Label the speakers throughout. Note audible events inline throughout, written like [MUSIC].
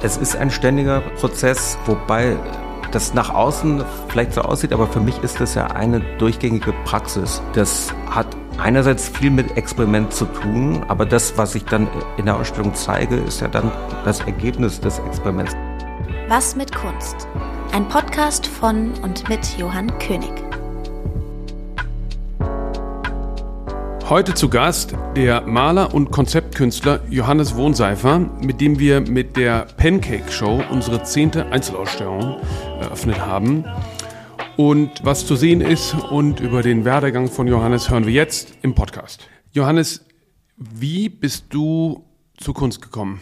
Speaker 1: Es ist ein ständiger Prozess, wobei das nach außen vielleicht so aussieht, aber für mich ist das ja eine durchgängige Praxis. Das hat einerseits viel mit Experiment zu tun, aber das, was ich dann in der Ausstellung zeige, ist ja dann das Ergebnis des Experiments.
Speaker 2: Was mit Kunst? Ein Podcast von und mit Johann König.
Speaker 3: Heute zu Gast der Maler und Konzeptkünstler Johannes Wohnseifer, mit dem wir mit der Pancake Show unsere zehnte Einzelausstellung eröffnet haben. Und was zu sehen ist und über den Werdegang von Johannes hören wir jetzt im Podcast. Johannes, wie bist du zur Kunst gekommen?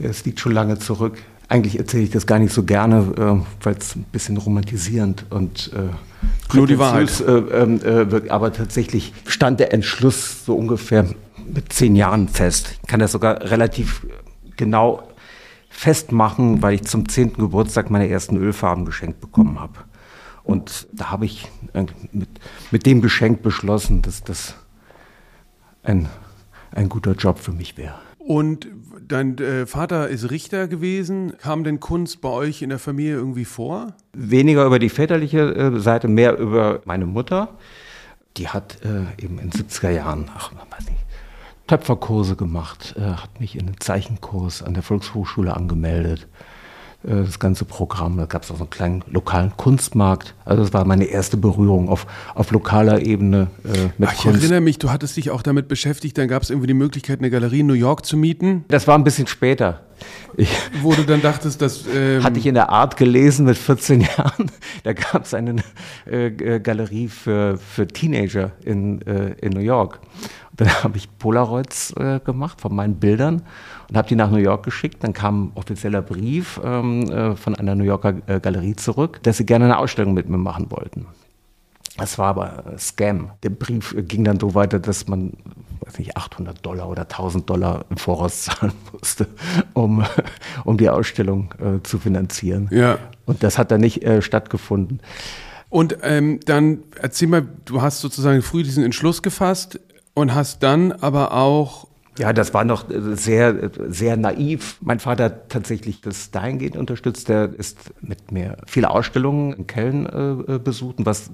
Speaker 1: Es liegt schon lange zurück. Eigentlich erzähle ich das gar nicht so gerne, äh, weil es ein bisschen romantisierend und äh,
Speaker 3: nur die Wahrheit.
Speaker 1: Äh, ähm, äh, wirkt. Aber tatsächlich stand der Entschluss so ungefähr mit zehn Jahren fest. Ich kann das sogar relativ genau festmachen, weil ich zum zehnten Geburtstag meine ersten Ölfarben geschenkt bekommen habe. Und da habe ich mit, mit dem Geschenk beschlossen, dass das ein, ein guter Job für mich wäre.
Speaker 3: Und dein äh, Vater ist Richter gewesen. Kam denn Kunst bei euch in der Familie irgendwie vor?
Speaker 1: Weniger über die väterliche äh, Seite, mehr über meine Mutter. Die hat äh, eben in den 70er Jahren, ach, man weiß nicht, Töpferkurse gemacht, äh, hat mich in den Zeichenkurs an der Volkshochschule angemeldet. Äh, das ganze Programm. Da gab es auch so einen kleinen lokalen Kunstmarkt. Also das war meine erste Berührung auf, auf lokaler Ebene
Speaker 3: äh, mit Ach, ich Kunst. Ich erinnere mich, du hattest dich auch damit beschäftigt, dann gab es irgendwie die Möglichkeit, eine Galerie in New York zu mieten.
Speaker 1: Das war ein bisschen später.
Speaker 3: Ich, [LAUGHS] Wo du dann dachtest, dass...
Speaker 1: Ähm hatte ich in der Art gelesen mit 14 [LAUGHS] Jahren. Da gab es eine äh, äh, Galerie für, für Teenager in, äh, in New York. Dann [LAUGHS] habe ich Polaroids äh, gemacht von meinen Bildern und habe die nach New York geschickt. Dann kam ein offizieller Brief ähm, äh, von einer New Yorker äh, Galerie zurück, dass sie gerne eine Ausstellung mit mir machen wollten. Das war aber ein Scam. Der Brief ging dann so weiter, dass man weiß nicht, 800 Dollar oder 1000 Dollar im Voraus [LAUGHS] zahlen musste, um, [LAUGHS] um die Ausstellung äh, zu finanzieren.
Speaker 3: Ja.
Speaker 1: Und das hat dann nicht äh, stattgefunden.
Speaker 3: Und ähm, dann erzähl mal, du hast sozusagen früh diesen Entschluss gefasst, und hast dann aber auch
Speaker 1: ja, das war noch sehr, sehr naiv. Mein Vater hat tatsächlich das dahingehend unterstützt. Der ist mit mir viele Ausstellungen in Köln äh, besucht. Und was,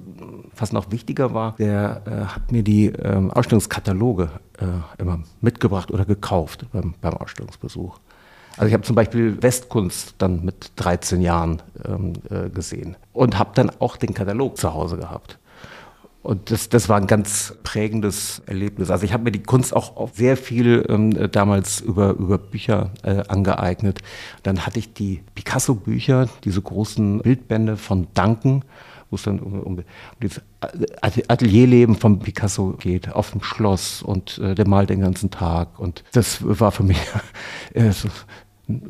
Speaker 1: was noch wichtiger war, der äh, hat mir die äh, Ausstellungskataloge äh, immer mitgebracht oder gekauft beim, beim Ausstellungsbesuch. Also ich habe zum Beispiel Westkunst dann mit 13 Jahren ähm, äh, gesehen und habe dann auch den Katalog zu Hause gehabt. Und das, das war ein ganz prägendes Erlebnis. Also ich habe mir die Kunst auch, sehr viel ähm, damals über, über Bücher äh, angeeignet. Dann hatte ich die Picasso-Bücher, diese großen Bildbände von Duncan, wo es dann um, um, um das Atelierleben von Picasso geht, auf dem Schloss und äh, der malt den ganzen Tag. Und das war für mich [LAUGHS] äh, so eine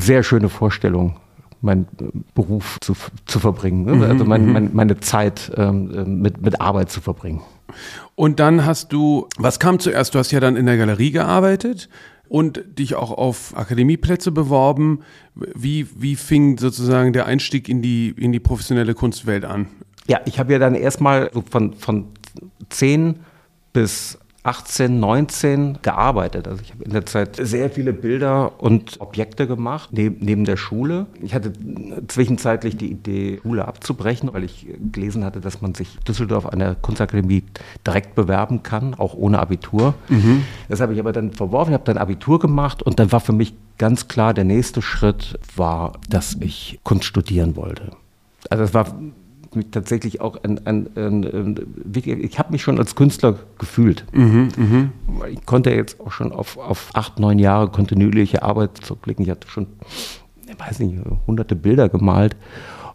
Speaker 1: sehr schöne Vorstellung meinen Beruf zu, zu verbringen, ne? also mein, mhm. mein, meine Zeit ähm, mit, mit Arbeit zu verbringen.
Speaker 3: Und dann hast du, was kam zuerst? Du hast ja dann in der Galerie gearbeitet und dich auch auf Akademieplätze beworben. Wie, wie fing sozusagen der Einstieg in die, in die professionelle Kunstwelt an?
Speaker 1: Ja, ich habe ja dann erstmal so von, von 10 bis 18, 19 gearbeitet. Also ich habe in der Zeit sehr viele Bilder und Objekte gemacht, neben, neben der Schule. Ich hatte zwischenzeitlich die Idee, Schule abzubrechen, weil ich gelesen hatte, dass man sich Düsseldorf an der Kunstakademie direkt bewerben kann, auch ohne Abitur. Mhm. Das habe ich aber dann verworfen, habe dann Abitur gemacht und dann war für mich ganz klar, der nächste Schritt war, dass ich Kunst studieren wollte. Also es war mich tatsächlich auch ein, ein, ein, ich habe mich schon als Künstler gefühlt. Mhm, mh. Ich konnte jetzt auch schon auf, auf acht, neun Jahre kontinuierliche Arbeit zurückblicken. Ich hatte schon, ich weiß nicht, hunderte Bilder gemalt.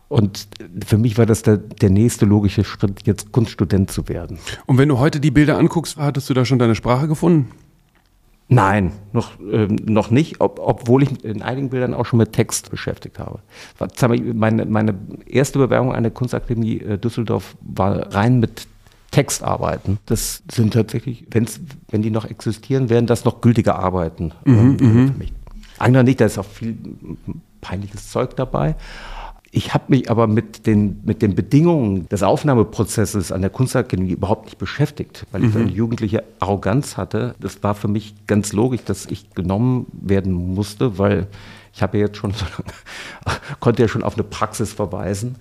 Speaker 1: Und für mich war das der, der nächste logische Schritt, jetzt Kunststudent zu werden.
Speaker 3: Und wenn du heute die Bilder anguckst, hattest du da schon deine Sprache gefunden?
Speaker 1: Nein, noch, ähm, noch nicht, ob, obwohl ich in einigen Bildern auch schon mit Text beschäftigt habe. Meine, meine erste Bewerbung an der Kunstakademie äh, Düsseldorf war rein mit Textarbeiten. Das sind tatsächlich, wenn's, wenn die noch existieren, wären das noch gültige Arbeiten mhm, ähm, für mich. Andere nicht, da ist auch viel peinliches Zeug dabei. Ich habe mich aber mit den, mit den Bedingungen des Aufnahmeprozesses an der Kunstakademie überhaupt nicht beschäftigt, weil ich mhm. eine jugendliche Arroganz hatte. Das war für mich ganz logisch, dass ich genommen werden musste, weil ich habe ja jetzt schon [LAUGHS] konnte ja schon auf eine Praxis verweisen.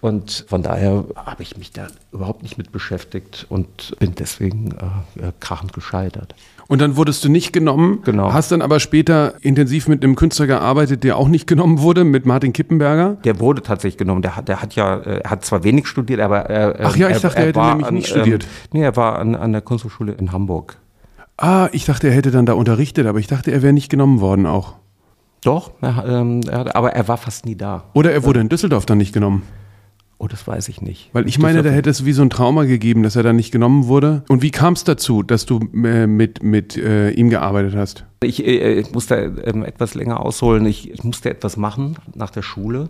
Speaker 1: Und von daher habe ich mich da überhaupt nicht mit beschäftigt und bin deswegen äh, krachend gescheitert.
Speaker 3: Und dann wurdest du nicht genommen,
Speaker 1: genau.
Speaker 3: hast dann aber später intensiv mit einem Künstler gearbeitet, der auch nicht genommen wurde, mit Martin Kippenberger.
Speaker 1: Der wurde tatsächlich genommen. Der hat, der hat ja, äh, er hat zwar wenig studiert, aber er.
Speaker 3: Ach ja, ich dachte, er, er hätte nämlich
Speaker 1: an,
Speaker 3: nicht studiert.
Speaker 1: Ähm, nee, er war an, an der Kunsthochschule in Hamburg.
Speaker 3: Ah, ich dachte, er hätte dann da unterrichtet, aber ich dachte, er wäre nicht genommen worden auch.
Speaker 1: Doch, er, ähm, er, aber er war fast nie da.
Speaker 3: Oder er wurde in Düsseldorf dann nicht genommen.
Speaker 1: Oh, das weiß ich nicht.
Speaker 3: Weil ich meine, da hätte es wie so ein Trauma gegeben, dass er dann nicht genommen wurde. Und wie kam es dazu, dass du äh, mit, mit äh, ihm gearbeitet hast?
Speaker 1: Ich, äh, ich musste ähm, etwas länger ausholen. Ich, ich, musste etwas machen nach der Schule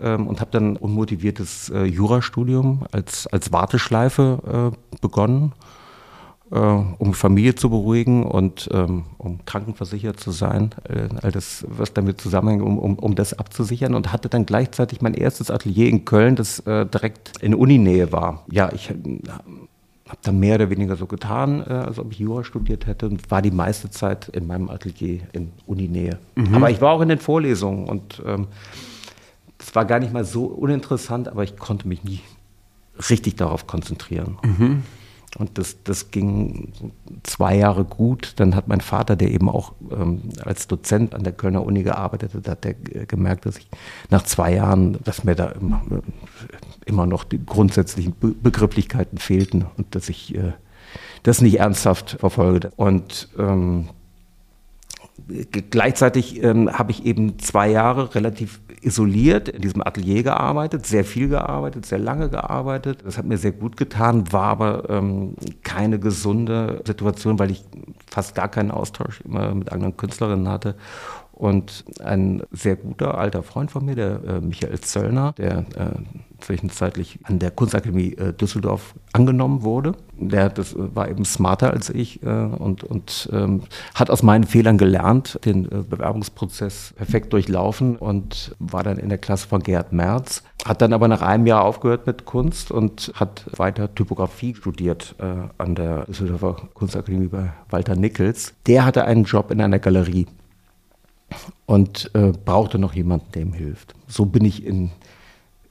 Speaker 1: ähm, und habe dann unmotiviertes äh, Jurastudium als, als Warteschleife äh, begonnen äh, um Familie zu beruhigen und ähm, um krankenversichert zu sein, äh, all das, was damit zusammenhängt, um, um, um das abzusichern und hatte dann gleichzeitig mein erstes Atelier in Köln, das äh, direkt in Uninähe war. Ja, ich äh, habe dann mehr oder weniger so getan, äh, als ob ich Jura studiert hätte und war die meiste Zeit in meinem Atelier in Uninähe. Mhm. Aber ich war auch in den Vorlesungen und ähm, es war gar nicht mal so uninteressant, aber ich konnte mich nie richtig darauf konzentrieren. Mhm. Und das, das ging zwei Jahre gut. Dann hat mein Vater, der eben auch ähm, als Dozent an der Kölner Uni gearbeitet hat, hat der gemerkt, dass ich nach zwei Jahren, dass mir da immer, immer noch die grundsätzlichen Be Begrifflichkeiten fehlten und dass ich äh, das nicht ernsthaft verfolge. Und ähm, gleichzeitig ähm, habe ich eben zwei Jahre relativ isoliert in diesem Atelier gearbeitet, sehr viel gearbeitet, sehr lange gearbeitet. Das hat mir sehr gut getan, war aber ähm, keine gesunde Situation, weil ich fast gar keinen Austausch immer mit anderen Künstlerinnen hatte. Und ein sehr guter alter Freund von mir, der äh, Michael Zöllner, der äh, zwischenzeitlich an der Kunstakademie äh, Düsseldorf angenommen wurde. Der das, war eben smarter als ich äh, und, und ähm, hat aus meinen Fehlern gelernt, den äh, Bewerbungsprozess perfekt durchlaufen und war dann in der Klasse von Gerhard Merz. Hat dann aber nach einem Jahr aufgehört mit Kunst und hat weiter Typografie studiert äh, an der Düsseldorfer Kunstakademie bei Walter Nickels. Der hatte einen Job in einer Galerie und äh, brauchte noch jemanden, der ihm hilft. So bin ich in,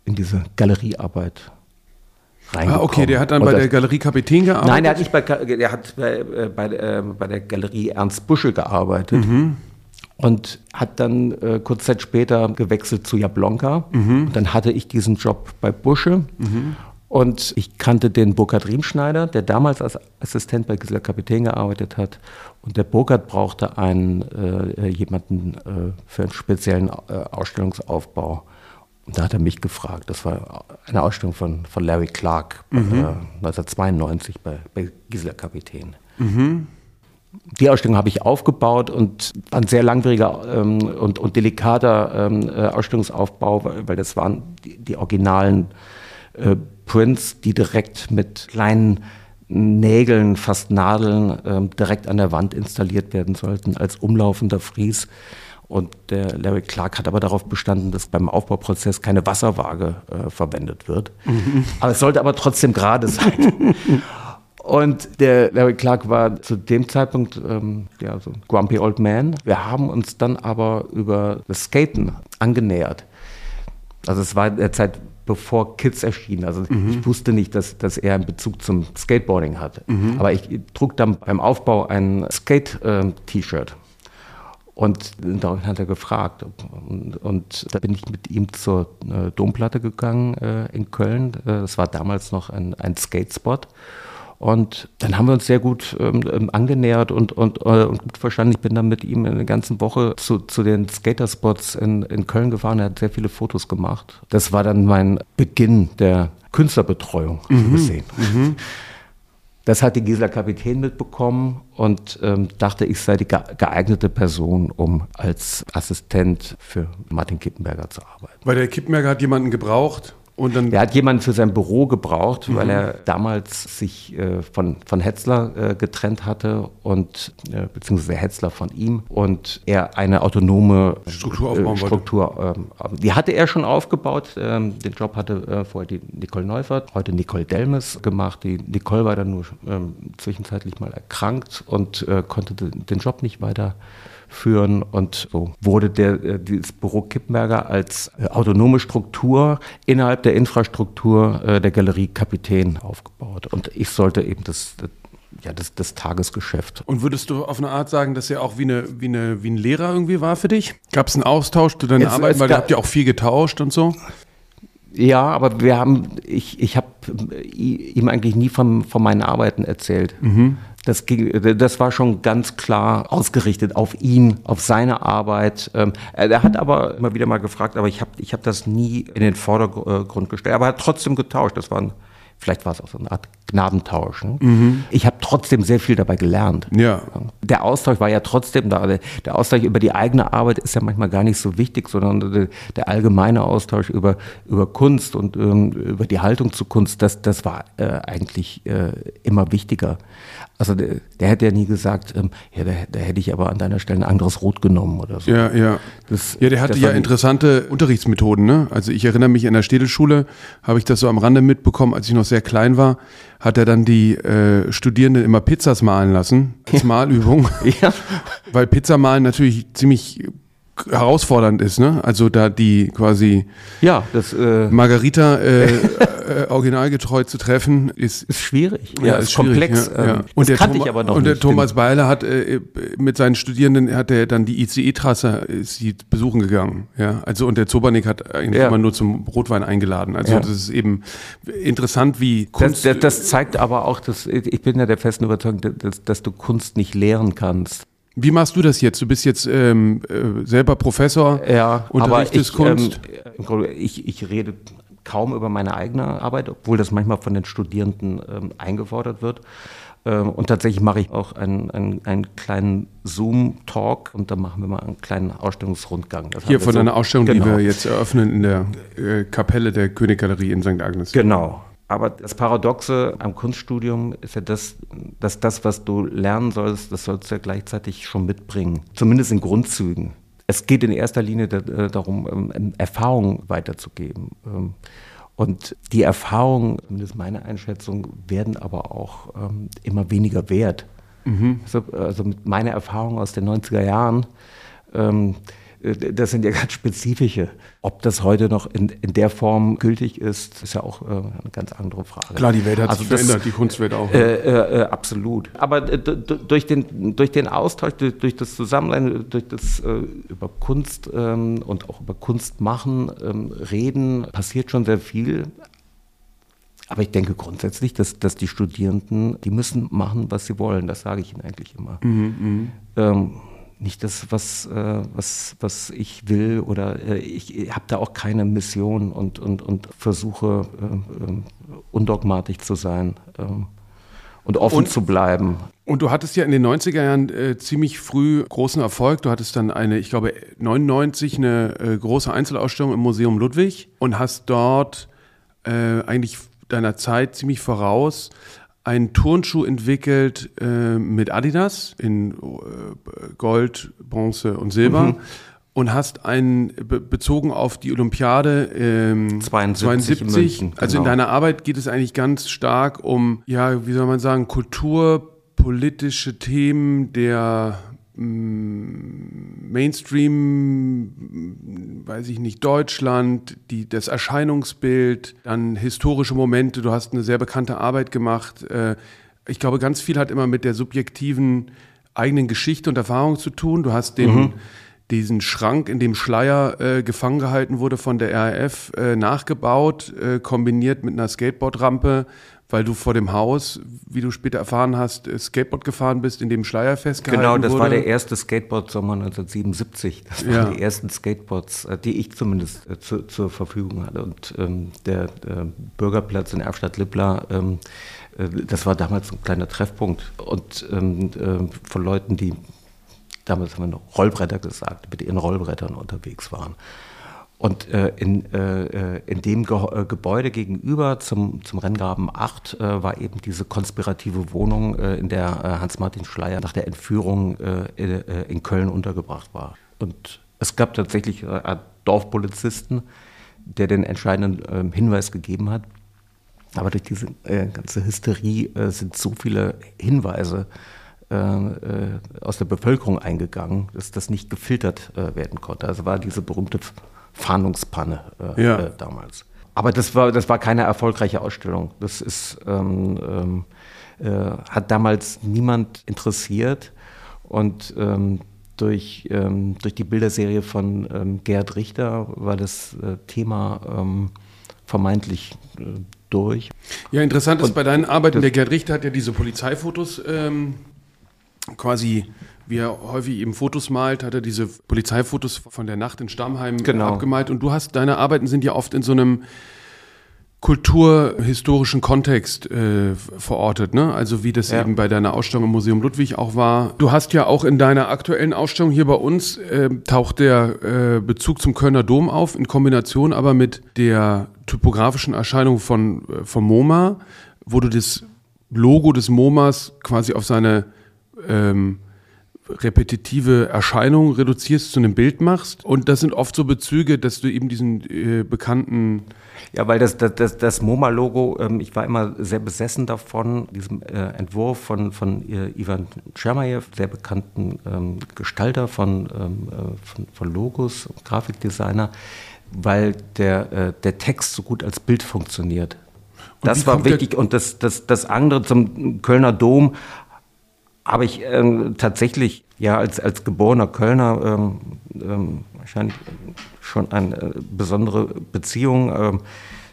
Speaker 1: in diese Galeriearbeit reingekommen.
Speaker 3: Ah, okay, der hat dann bei der Galerie Kapitän gearbeitet?
Speaker 1: Nein, der hat nicht bei, der hat bei, äh, bei, äh, bei der Galerie Ernst Busche gearbeitet. Mhm. Und hat dann äh, kurz Zeit später gewechselt zu Jablonka. Mhm. Und dann hatte ich diesen Job bei Busche. Mhm. Und ich kannte den Burkhard Riemschneider, der damals als Assistent bei Gisela Kapitän gearbeitet hat. Und der Burkhard brauchte einen, äh, jemanden äh, für einen speziellen äh, Ausstellungsaufbau. Und da hat er mich gefragt. Das war eine Ausstellung von, von Larry Clark mhm. 1992 äh, bei, bei Gisela Kapitän. Mhm. Die Ausstellung habe ich aufgebaut und war ein sehr langwieriger ähm, und, und delikater ähm, äh, Ausstellungsaufbau, weil, weil das waren die, die originalen äh, Prints, die direkt mit kleinen Nägeln, fast Nadeln, ähm, direkt an der Wand installiert werden sollten als umlaufender Fries. Und der Larry Clark hat aber darauf bestanden, dass beim Aufbauprozess keine Wasserwaage äh, verwendet wird. Mhm. Aber es sollte aber trotzdem gerade sein. [LAUGHS] Und der Larry Clark war zu dem Zeitpunkt ähm, ja, so ein grumpy old man. Wir haben uns dann aber über das Skaten angenähert. Also es war derzeit bevor Kids erschienen. Also mhm. ich wusste nicht, dass, dass er einen Bezug zum Skateboarding hatte. Mhm. Aber ich trug dann beim Aufbau ein Skate-T-Shirt. Und daraufhin hat er gefragt. Und, und, da bin ich mit ihm zur äh, Domplatte gegangen äh, in Köln. Äh, das war damals noch ein, ein Skatespot. Und dann haben wir uns sehr gut ähm, ähm, angenähert und, und, äh, und gut verstanden. Ich bin dann mit ihm eine ganze Woche zu, zu den Skaterspots in, in Köln gefahren. Er hat sehr viele Fotos gemacht. Das war dann mein Beginn der Künstlerbetreuung, mhm. gesehen. Mhm. Das hat die Gisela Kapitän mitbekommen und ähm, dachte, ich sei die geeignete Person, um als Assistent für Martin Kippenberger zu arbeiten.
Speaker 3: Weil der Kippenberger hat jemanden gebraucht,
Speaker 1: Und dann er hat jemanden für sein Büro gebraucht, mhm. weil er damals sich äh, von, von Hetzler äh, getrennt hatte und äh, beziehungsweise Hetzler von ihm und er eine autonome Struktur aufbauen Struktur, ähm, die hatte er schon aufgebaut. Ähm, den Job hatte äh, vorher die Nicole Neufert, heute Nicole Delmes gemacht. Die Nicole war dann nur ähm, zwischenzeitlich mal erkrankt und äh, konnte den Job nicht weiter führen. Und so wurde der, äh, dieses Büro Kippenberger als äh, autonome Struktur innerhalb der Infrastruktur äh, der Galerie Kapitän aufgebaut. Und ich sollte eben das, ja, das, das Tagesgeschäft.
Speaker 3: Und würdest du auf eine Art sagen, dass er auch wie, eine, wie, eine, wie ein Lehrer irgendwie war für dich? Gab es einen Austausch zu deiner Arbeit? Weil ihr habt ja auch viel getauscht und so.
Speaker 1: Ja, aber wir haben, ich, ich habe ihm eigentlich nie von, von meinen Arbeiten erzählt. Mhm. Das, ging, das war schon ganz klar ausgerichtet auf ihn, auf seine Arbeit. Ähm, er hat aber immer wieder mal gefragt, aber ich habe ich hab das nie in den Vordergrund gestellt. Aber er hat trotzdem getauscht. Das waren Vielleicht war es auch so eine Art Gnadentausch. Ne? Mhm. Ich habe trotzdem sehr viel dabei gelernt.
Speaker 3: Ja.
Speaker 1: Der Austausch war ja trotzdem da. Der Austausch über die eigene Arbeit ist ja manchmal gar nicht so wichtig, sondern der, allgemeine Austausch über, über Kunst und ähm, über die Haltung zu Kunst, das, das war äh, eigentlich äh, immer wichtiger. Also der, der hätte ja nie gesagt, ähm, ja, da, da, hätte ich aber an deiner Stelle ein anderes Rot genommen oder so.
Speaker 3: Ja, ja. Das, ja, der hatte ja interessante Unterrichtsmethoden. Ne? Also ich erinnere mich in der Städelschule, habe ich das so am Rande mitbekommen, als ich noch sehr klein war, hat er dann die äh, Studierenden immer Pizzas malen lassen, [LAUGHS] als Malübung. ja. Weil Pizza malen natürlich ziemlich herausfordernd ist, ne? Also da die quasi
Speaker 1: ja, das,
Speaker 3: äh, Margarita äh, äh, originalgetreu zu treffen, ist, [LAUGHS]
Speaker 1: ist schwierig.
Speaker 3: Ja, ist, ist komplex. Ja, ja. Ähm, und, der kannte ich aber noch und der Thomas Beiler hat äh, mit seinen Studierenden hat er dann die ICE-Trasse sie besuchen gegangen. Ja, also und der Zobernick hat eigentlich ja. immer nur zum Rotwein eingeladen. Also das ist eben interessant, wie
Speaker 1: Kunst. Das, das, das zeigt aber auch, dass ich bin ja der festen Überzeugung, dass, dass du Kunst nicht lehren kannst.
Speaker 3: Wie machst du das jetzt? Du bist jetzt ähm, äh, selber Professor,
Speaker 1: ja, unterrichtest aber ich, Kunst. Ähm, ich, ich rede kaum über meine eigene Arbeit, obwohl das manchmal von den Studierenden ähm, eingefordert wird. Ähm, und tatsächlich mache ich auch einen, einen, einen kleinen Zoom-Talk und da machen wir mal einen kleinen Ausstellungsrundgang.
Speaker 3: Das Hier von so, einer Ausstellung, genau. die wir jetzt eröffnen in der äh, Kapelle der Königgalerie in St. Agnes.
Speaker 1: Genau. Aber das Paradoxe am Kunststudium ist ja das, dass das, was du lernen sollst, das sollst du ja gleichzeitig schon mitbringen. Zumindest in Grundzügen. Es geht in erster Linie äh, darum, ähm, Erfahrungen weiterzugeben. Ähm, und die Erfahrungen, zumindest meine Einschätzung, werden aber auch ähm, immer weniger wert. Mhm. Also, also mit meiner Erfahrung aus den 90er Jahren, das sind ja [LAUGHS] ganz spezifische. Ob das heute noch in, in der Form gültig ist, ist ja auch äh, eine ganz andere Frage.
Speaker 3: Klar, die Welt hat also sich das, verändert, die Kunstwelt auch.
Speaker 1: Äh, äh, äh absolut. Aber äh, durch, den, durch den Austausch, durch, durch das Zusammensein, durch das über Kunst ähm, und auch über Kunst machen, ähm, reden, passiert schon sehr viel. Aber ich denke grundsätzlich, dass, dass die Studierenden, die müssen machen, was sie wollen. Das sage ich ihnen eigentlich immer. Mhm, mhm. ähm, nicht das, was, äh, was, was ich will oder äh, ich habe da auch keine Mission und, und, und versuche äh, äh undogmatisch zu sein ähm, und offen und, zu bleiben.
Speaker 3: Und du hattest ja in den 90er Jahren äh, ziemlich früh großen Erfolg. Du hattest dann eine, ich glaube, 99 eine äh, große Einzelausstellung im Museum Ludwig und hast dort eigentlich deiner Zeit ziemlich voraus einen Turnschuh entwickelt äh, mit Adidas in äh, Gold, Bronze und Silber. Mhm. Und hast einen be bezogen auf die Olympiade ähm, 72, 72 München, also in genau. deiner Arbeit geht es eigentlich ganz stark um, ja, wie soll man sagen, kulturpolitische Themen der Mainstream, weiß ich nicht, Deutschland, die, das Erscheinungsbild, dann historische Momente. Du hast eine sehr bekannte Arbeit gemacht. Äh, ich glaube, ganz viel hat immer mit der subjektiven eigenen Geschichte und Erfahrung zu tun. Du hast den, mhm. diesen Schrank, in dem Schleier äh, gefangen gehalten wurde von der RAF, äh, nachgebaut, äh, kombiniert mit einer Skateboardrampe weil du vor dem Haus, wie du später erfahren hast, äh, Skateboard gefahren bist, in dem Schleier festgehalten
Speaker 1: Genau, das
Speaker 3: wurde.
Speaker 1: war der erste Skateboard-Sommer 1977. Das waren ja. die ersten Skateboards, äh, die ich zumindest äh, zu, zur Verfügung hatte. Und ähm, der, der, Bürgerplatz in Erfstadt-Lippla, ähm, äh, das war damals ein kleiner Treffpunkt. Und ähm, äh, von Leuten, die damals haben wir noch Rollbretter gesagt, mit ihren Rollbrettern unterwegs waren. Und äh, in, äh, in dem Ge äh, Gebäude gegenüber zum, zum Renngraben 8 äh, war eben diese konspirative Wohnung, äh, in der äh, Hans-Martin Schleier nach der Entführung in, in, Köln untergebracht war. Und es gab tatsächlich einen Dorfpolizisten, der den entscheidenden ähm, Hinweis gegeben hat. Aber durch diese ganze Hysterie sind so viele Hinweise aus der Bevölkerung eingegangen, dass das nicht gefiltert werden konnte. Also war diese berühmte Fahndungspanne äh, ja. äh, damals. Aber das war, das war keine erfolgreiche Ausstellung. Das ist, ähm, ähm, äh, hat damals niemand interessiert. Und ähm, durch, ähm, durch die Bilderserie von ähm, Gerd Richter war das äh, Thema ähm, vermeintlich äh, durch.
Speaker 3: Ja, interessant ist bei deinen Arbeiten, der Gerd Richter hat ja diese Polizeifotos quasi wie er häufig eben Fotos malt, hat er diese Polizeifotos von der Nacht in Stammheim genau. abgemalt. Und du hast, deine Arbeiten sind ja oft in so einem kulturhistorischen Kontext äh, verortet, ne? Also wie das ja. eben bei deiner Ausstellung im Museum Ludwig auch war. Du hast ja auch in deiner aktuellen Ausstellung hier bei uns äh, taucht der äh, Bezug zum Kölner Dom auf in Kombination aber mit der typografischen Erscheinung von äh, vom MoMA, wo du das Logo des MoMAs quasi auf seine ähm, repetitive Erscheinung reduzierst, zu einem Bild machst. Und das sind oft so Bezüge, dass du eben diesen äh, bekannten.
Speaker 1: Ja, weil das, das, das, das MoMA-Logo, ähm, ich war immer sehr besessen davon, diesem äh, Entwurf von, von äh, Ivan Tschermajew, sehr bekannten ähm, Gestalter von, ähm, äh, von, von, Logos, Grafikdesigner, weil der, äh, der Text so gut als Bild funktioniert. das war wichtig. Und das, das, das andere zum Kölner Dom habe ich ähm, tatsächlich ja als, als geborener Kölner ähm, ähm, wahrscheinlich schon eine äh, besondere Beziehung. Ähm,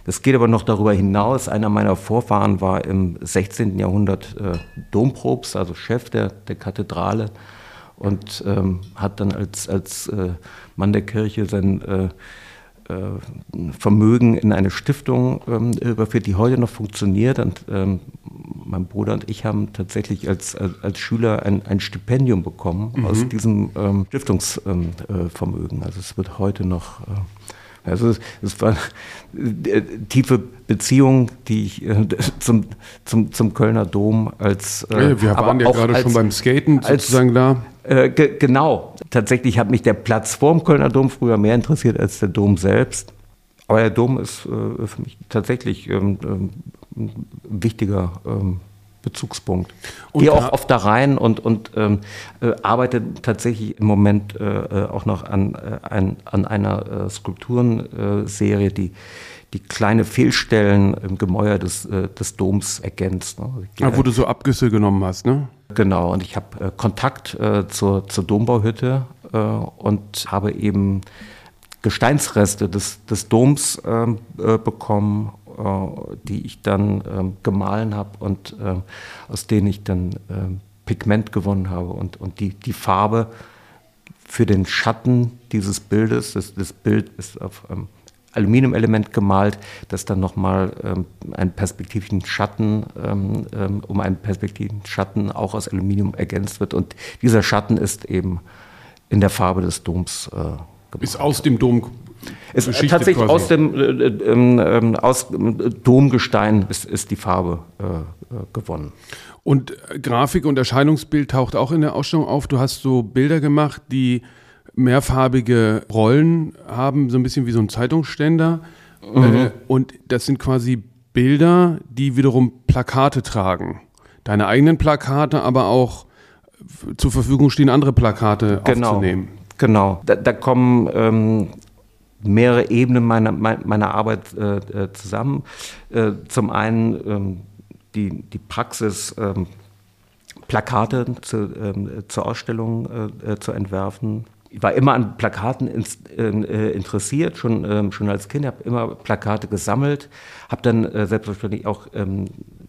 Speaker 1: das geht aber noch darüber hinaus. Einer meiner Vorfahren war im 16. Jahrhundert äh, Domprobst, also Chef der, der Kathedrale und ähm, hat dann als, als äh, Mann der Kirche sein äh, Vermögen in eine Stiftung ähm, überführt, die heute noch funktioniert. Und ähm, mein Bruder und ich haben tatsächlich als, als, Schüler ein, ein, Stipendium bekommen mhm. aus diesem ähm, Stiftungsvermögen. also es wird heute noch. Äh, also es, war äh, tiefe Beziehung, die ich äh, zum, zum, zum Kölner Dom als
Speaker 3: äh, ja, wir waren ja gerade als, schon beim Skaten sozusagen als, da.
Speaker 1: Äh, ge genau. Tatsächlich hat mich der Platz vorm Kölner Dom früher mehr interessiert als der Dom selbst. Aber der Dom ist äh, für mich tatsächlich ähm, ähm, ein wichtiger ähm, Bezugspunkt. Und Gehe auch oft da rein und, und ähm, äh, arbeite tatsächlich im Moment äh, äh auch noch an, äh, ein, an einer äh, Skulpturenserie, die die kleine Fehlstellen im Gemäuer des, äh, des Doms ergänzt. Ne?
Speaker 3: Ah, wo du so Abgüsse genommen hast, ne?
Speaker 1: Genau, und ich habe äh, Kontakt äh, zur, zur Dombauhütte äh, und habe eben Gesteinsreste des, des Doms ähm, äh, bekommen, äh, die ich dann ähm, gemahlen habe und ähm, aus denen ich dann ähm, Pigment gewonnen habe und, und die, die Farbe für den Schatten dieses Bildes, das, das Bild ist auf ähm, Aluminiumelement gemalt, das dann nochmal ähm, einen perspektivischen Schatten, ähm, ähm, um einen perspektivischen Schatten auch aus Aluminium ergänzt wird. Und dieser Schatten ist eben in der Farbe des Doms äh, gemacht.
Speaker 3: Ist aus dem Dom
Speaker 1: es ist tatsächlich quasi. aus dem äh, ähm, ähm, aus Domgestein ist, ist die Farbe äh, äh gewonnen.
Speaker 3: Und Grafik und Erscheinungsbild taucht auch in der Ausstellung auf. Du hast so Bilder gemacht, die mehrfarbige Rollen haben, so ein bisschen wie so ein Zeitungsständer. Mhm. Äh, und das sind quasi Bilder, die wiederum Plakate tragen. Deine eigenen Plakate, aber auch zur Verfügung stehen, andere Plakate
Speaker 1: genau.
Speaker 3: aufzunehmen.
Speaker 1: Genau, da, da kommen ähm, mehrere Ebenen meiner, meiner Arbeit äh, äh, zusammen. Äh, zum einen ähm, die, die Praxis, ähm, Plakate zu, ähm, zur Ausstellung äh, äh, zu entwerfen, ich war immer an Plakaten ins, äh, interessiert, schon, ähm, schon als Kind, habe immer Plakate gesammelt, habe dann selbstverständlich auch ähm,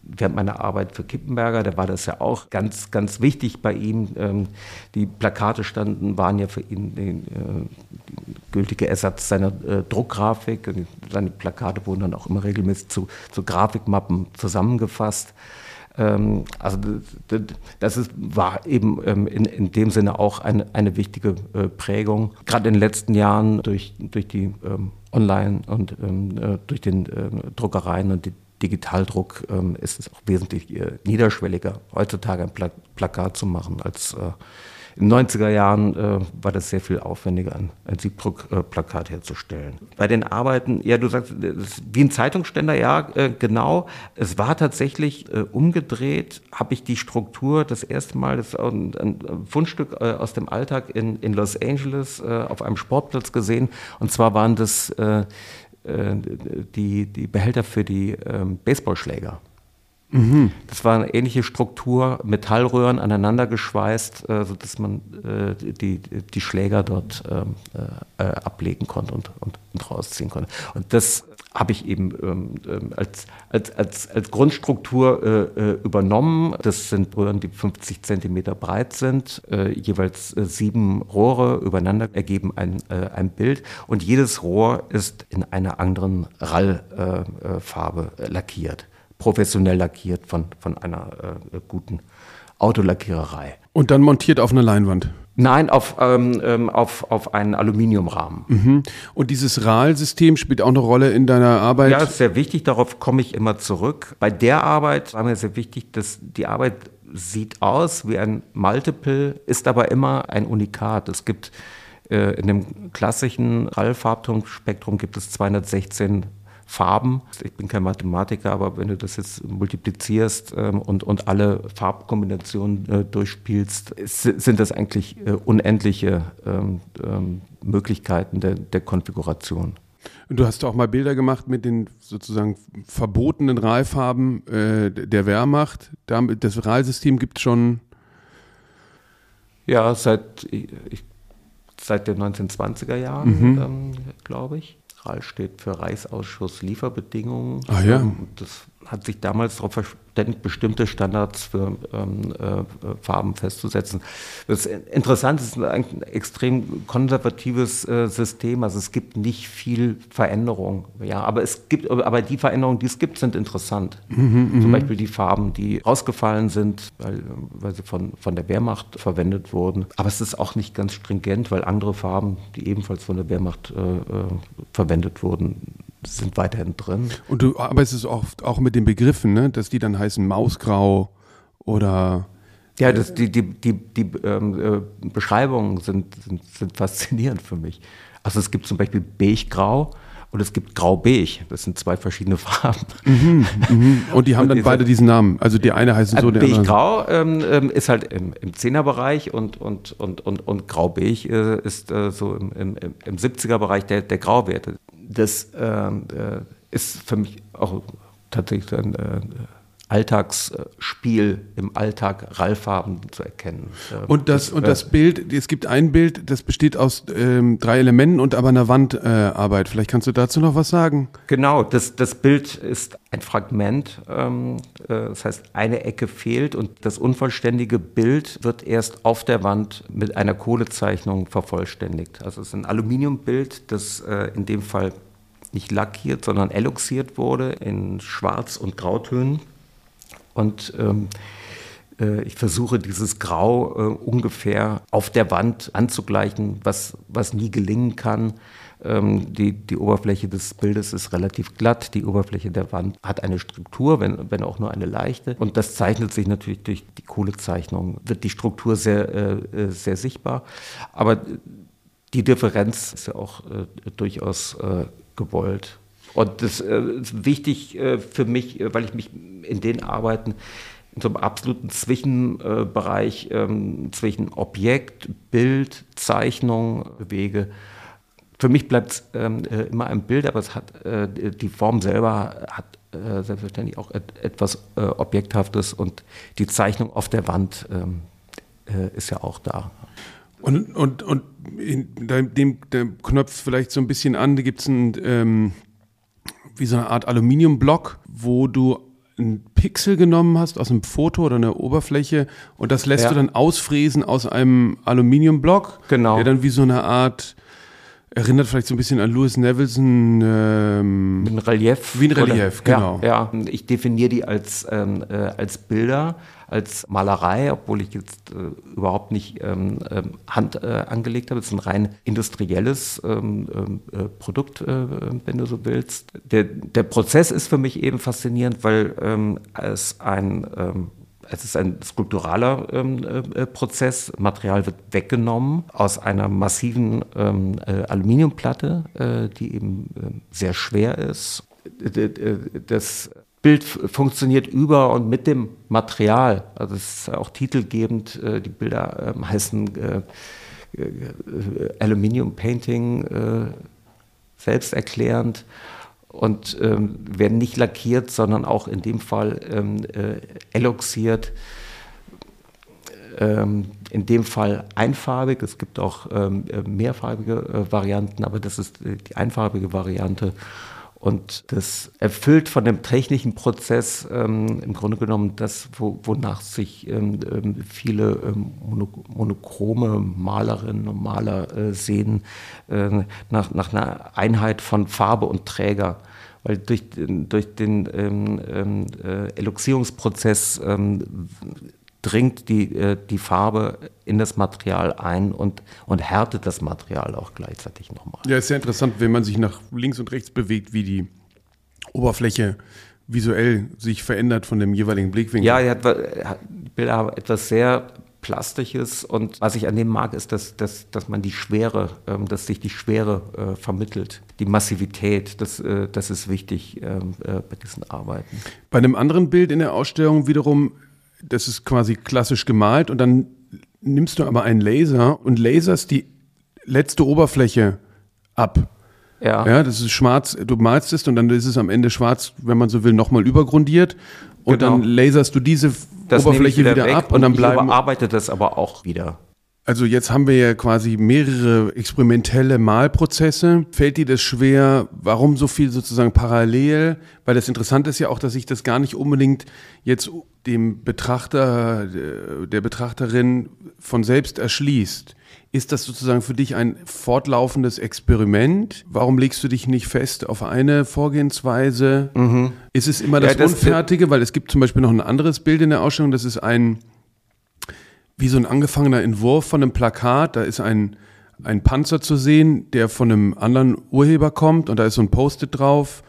Speaker 1: während meiner Arbeit für Kippenberger, da war das ja auch ganz, ganz wichtig bei ihm. Ähm, die Plakate standen, waren ja für ihn den, äh, gültige Ersatz seiner äh, Druckgrafik. Und seine Plakate wurden dann auch immer regelmäßig zu, zu Grafikmappen zusammengefasst. Ähm, also das ist, war eben ähm, in, in dem Sinne auch eine, eine wichtige äh, Prägung. Gerade in den letzten Jahren durch, durch die ähm, Online- und ähm, äh, durch den äh, Druckereien und die Digitaldruck ähm, ist es auch wesentlich äh, niederschwelliger, heutzutage ein Pla Plakat zu machen als äh, in den 90er Jahren äh, war das sehr viel aufwendiger, ein, ein Siebdruckplakat herzustellen. Bei den Arbeiten, ja, du sagst, wie ein Zeitungsständer, ja, äh, genau. Es war tatsächlich äh, umgedreht, habe ich die Struktur das erste Mal, das ist ein, ein Fundstück äh, aus dem Alltag in, in Los Angeles äh, auf einem Sportplatz gesehen. Und zwar waren das äh, die, die Behälter für die ähm, Baseballschläger. Mhm. Das war eine ähnliche Struktur, Metallröhren aneinander geschweißt, äh, sodass man äh, die, die Schläger dort ähm, äh, äh, ablegen konnte und, und, und, rausziehen konnte. Und das habe ich eben ähm, ähm als, als, als, als Grundstruktur übernommen. Das sind Röhren, die 50 Zentimeter breit sind, jeweils sieben Rohre übereinander ergeben ein, ein Bild und jedes Rohr ist in einer anderen Rallfarbe lackiert professionell lackiert von, von einer äh, guten Autolackiererei.
Speaker 3: Und dann montiert auf eine Leinwand?
Speaker 1: Nein, auf, ähm, ähm, auf, auf einen Aluminiumrahmen. Mhm.
Speaker 3: Und dieses RAL-System spielt auch eine Rolle in deiner Arbeit?
Speaker 1: Ja, ist sehr wichtig, darauf komme ich immer zurück. Bei der Arbeit war mir sehr wichtig, dass die Arbeit sieht aus wie ein Multiple, ist aber immer ein Unikat. Es gibt äh, in dem klassischen RAL-Farbtonspektrum gibt es 216 Farben. Ich bin kein Mathematiker, aber wenn du das jetzt multiplizierst ähm, und, und alle Farbkombinationen äh, durchspielst, sind das eigentlich äh, unendliche ähm, ähm, Möglichkeiten der, der Konfiguration.
Speaker 3: Und du hast auch mal Bilder gemacht mit den sozusagen verbotenen Rahlfarben äh, der Wehrmacht. Das Rahlsystem gibt es schon.
Speaker 1: Ja, seit, ich, seit den 1920er Jahren, mhm. ähm, glaube ich. RAL steht für Reichsausschuss Lieferbedingungen.
Speaker 3: Ah ja.
Speaker 1: Das hat sich damals darauf verständigt, bestimmte Standards für ähm, äh, Farben festzusetzen. Das Interessante ist ein extrem konservatives äh, System. Also es gibt nicht viel Veränderung. Ja, aber es gibt, aber die Veränderungen, die es gibt, sind interessant. Mhm, mhm, Zum Beispiel die Farben, die rausgefallen sind, weil, weil sie von, von der Wehrmacht verwendet wurden. Aber es ist auch nicht ganz stringent, weil andere Farben, die ebenfalls von der Wehrmacht äh, äh verwendet wurden, sind weiterhin drin.
Speaker 3: Und du arbeitest oft auch mit den Begriffen, ne? dass die dann heißen Mausgrau oder
Speaker 1: ja, das, die, die, die, die ähm, äh, Beschreibungen sind, sind, sind, faszinierend für mich. Also es gibt zum Beispiel Beige-Grau und es gibt Grau-Beige. Das sind zwei verschiedene [LAUGHS] Farben. Mhm,
Speaker 3: mhm. Und die haben dann beide diesen Namen. Also die eine heißt so,
Speaker 1: der andere. Beige-Grau ähm, ähm, ist halt im, im Zehnerbereich und, und, und, und, und Grau-Beige äh, ist äh, so im, im, im 70er-Bereich der, der Grauwerte das ähm, äh, ist für mich auch tatsächlich ein äh, Alltagsspiel im Alltag Rallfarben zu erkennen.
Speaker 3: Ähm, und das, das und das Bild, es gibt ein Bild, das besteht aus ähm, drei Elementen und aber einer Wandarbeit. Äh, Vielleicht kannst du dazu noch was sagen?
Speaker 1: Genau, das, das Bild ist ein Fragment. Ähm, äh, das heißt, eine Ecke fehlt und das unvollständige Bild wird erst auf der Wand mit einer Kohlezeichnung vervollständigt. Also es ist ein Aluminiumbild, das äh, in dem Fall nicht lackiert, sondern eloxiert wurde in Schwarz- und Grautönen. Und ähm, äh, ich versuche dieses Grau äh, ungefähr auf der Wand anzugleichen, was, was nie gelingen kann. Ähm, die, die Oberfläche des Bildes ist relativ glatt, die Oberfläche der Wand hat eine Struktur, wenn, wenn auch nur eine leichte. Und das zeichnet sich natürlich durch die Kohlezeichnung, wird die Struktur sehr, äh, äh sehr sichtbar. Aber die Differenz ist ja auch äh, durchaus äh, gewollt. Und das äh, ist wichtig äh, für mich, äh, weil ich mich in den Arbeiten in so einem absoluten Zwischenbereich ähm, zwischen Objekt, Bild, Zeichnung bewege. Für mich bleibt es ähm, äh, immer ein Bild, aber es hat die Form selber hat selbstverständlich auch et etwas Objekthaftes und die Zeichnung auf der Wand ähm, ist ja auch da.
Speaker 3: Und, und, und in dem, dem knöpft vielleicht so ein bisschen an, da gibt es ein, ähm, wie so eine Art Aluminiumblock, wo du ein Pixel genommen hast aus einem Foto oder einer Oberfläche und das lässt ja. du dann ausfräsen aus einem Aluminiumblock,
Speaker 1: genau.
Speaker 3: der dann wie so eine Art Erinnert vielleicht so ein bisschen an Louis Nevelson. Ähm,
Speaker 1: ein Relief.
Speaker 3: Wie ein Relief,
Speaker 1: oder,
Speaker 3: genau.
Speaker 1: Ja, ja, ich definiere die als, ähm, äh, als Bilder, als Malerei, obwohl ich jetzt äh, überhaupt nicht ähm, ähm Hand äh, angelegt habe. Es ist ein rein industrielles ähm, ähm, äh, Produkt, äh, wenn du so willst. Der, der Prozess ist für mich eben faszinierend, weil es ein es ist ein skulpturaler ähm, äh, Prozess. Material wird weggenommen aus einer massiven ähm, äh, Aluminiumplatte, äh, die eben ähm, sehr schwer ist. Das Bild funktioniert über und mit dem Material. Also es ist auch titelgebend. Äh, die Bilder ähm, heißen äh, äh, Aluminium Painting, selbsterklärend und ähm, werden nicht lackiert, sondern auch in dem Fall ähm, äh, eloxiert. Ähm, in dem Fall einfarbig. Es gibt auch ähm, äh, mehrfarbige äh, Varianten, aber das ist äh, die einfarbige Variante. Und das erfüllt von dem technischen Prozess ähm, im Grunde genommen das, wo, wonach sich ähm, ähm viele ähm, monochrome Malerinnen und Maler äh, sehen, äh, nach, nach einer Einheit von Farbe und Träger. Weil durch, durch den ähm, ähm, äh, Eloxierungsprozess dringt die, äh, die Farbe in das Material ein und, und härtet das Material auch gleichzeitig nochmal.
Speaker 3: Ja, ist sehr interessant, wenn man sich nach links und rechts bewegt, wie die Oberfläche visuell sich verändert von dem jeweiligen Blickwinkel.
Speaker 1: Ja, die, hat, die Bilder haben etwas sehr Plastisches und was ich an dem mag, ist, dass, dass, dass man die Schwere, ähm, dass sich die Schwere äh, vermittelt. Die Massivität, das, äh, das ist wichtig ähm, äh, bei diesen Arbeiten.
Speaker 3: Bei einem anderen Bild in der Ausstellung wiederum das ist quasi klassisch gemalt und dann nimmst du aber einen Laser und laserst die letzte Oberfläche ab. Ja. ja, das ist schwarz, du malst es und dann ist es am Ende schwarz, wenn man so will, nochmal übergrundiert und genau. dann laserst du diese das Oberfläche wieder, wieder ab und, dann bleiben. Ich
Speaker 1: überarbeite das aber auch wieder.
Speaker 3: Also jetzt haben wir ja quasi mehrere experimentelle Malprozesse. Fällt dir das schwer? Warum so viel sozusagen parallel? Weil das Interessante ist ja auch, dass sich das gar nicht unbedingt jetzt dem Betrachter, der Betrachterin von selbst erschließt. Ist das sozusagen für dich ein fortlaufendes Experiment? Warum legst du dich nicht fest auf eine Vorgehensweise? Mhm. Ist es immer das, ja, das Unfertige? Weil es gibt zum Beispiel noch ein anderes Bild in der Ausstellung, das ist ein wie so ein angefangener Entwurf von einem Plakat. Da ist ein, ein Panzer zu sehen, der von einem anderen Urheber kommt und da ist so ein Post-it drauf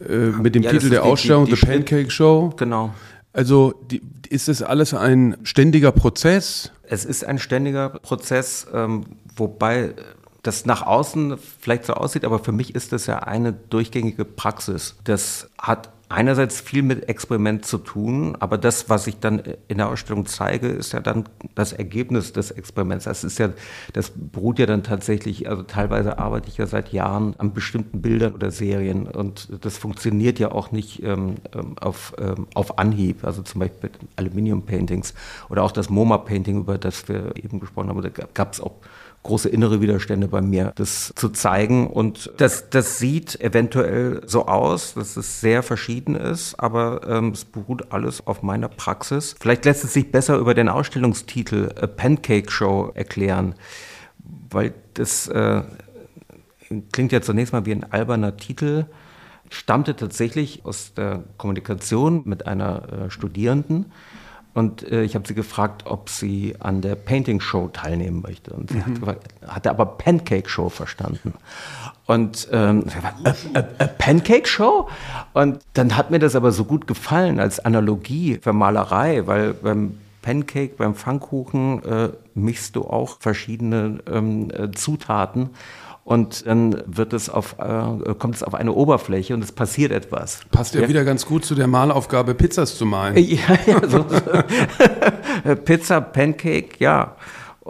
Speaker 3: äh, mit dem ja, Titel der die, Ausstellung die, die The Pancake Show.
Speaker 1: Genau.
Speaker 3: Also die, ist das alles ein ständiger Prozess?
Speaker 1: Es ist ein ständiger Prozess, ähm, wobei das nach außen vielleicht so aussieht, aber für mich ist das ja eine durchgängige Praxis. Das hat einerseits viel mit Experiment zu tun, aber das, was ich dann in der Ausstellung zeige, ist ja dann das Ergebnis des Experiments. Das ist ja, das beruht ja dann tatsächlich, also teilweise arbeite ich ja seit Jahren an bestimmten Bildern oder Serien und das funktioniert ja auch nicht ähm, ähm auf, ähm, auf Anhieb. Also zum Beispiel Aluminium Paintings oder auch das MoMA Painting, über das wir eben gesprochen haben, da gab es auch große innere Widerstände bei mir, das zu zeigen. Und das, das sieht eventuell so aus, dass es sehr verschieden ist, aber ähm, es beruht alles auf meiner Praxis. Vielleicht lässt es sich besser über den Ausstellungstitel A Pancake Show erklären, weil das äh, klingt ja zunächst mal wie ein alberner Titel stammte tatsächlich aus der Kommunikation mit einer äh, Studierenden, und äh, ich habe sie gefragt, ob sie an der Painting Show teilnehmen möchte. Und sie mhm. hat, hatte aber Pancake Show verstanden. Und ähm, a, a, a Pancake Show? Und dann hat mir das aber so gut gefallen als Analogie für Malerei, weil beim Pancake, beim Pfannkuchen äh, mischst du auch verschiedene ähm, äh, Zutaten und dann wird es auf, äh, kommt es auf eine Oberfläche und es passiert etwas.
Speaker 3: Passt ja, ja, wieder ganz gut zu der Malaufgabe, Pizzas zu malen. [LAUGHS]
Speaker 1: Ja, ja, so, [LAUGHS] Pizza, Pancake, ja.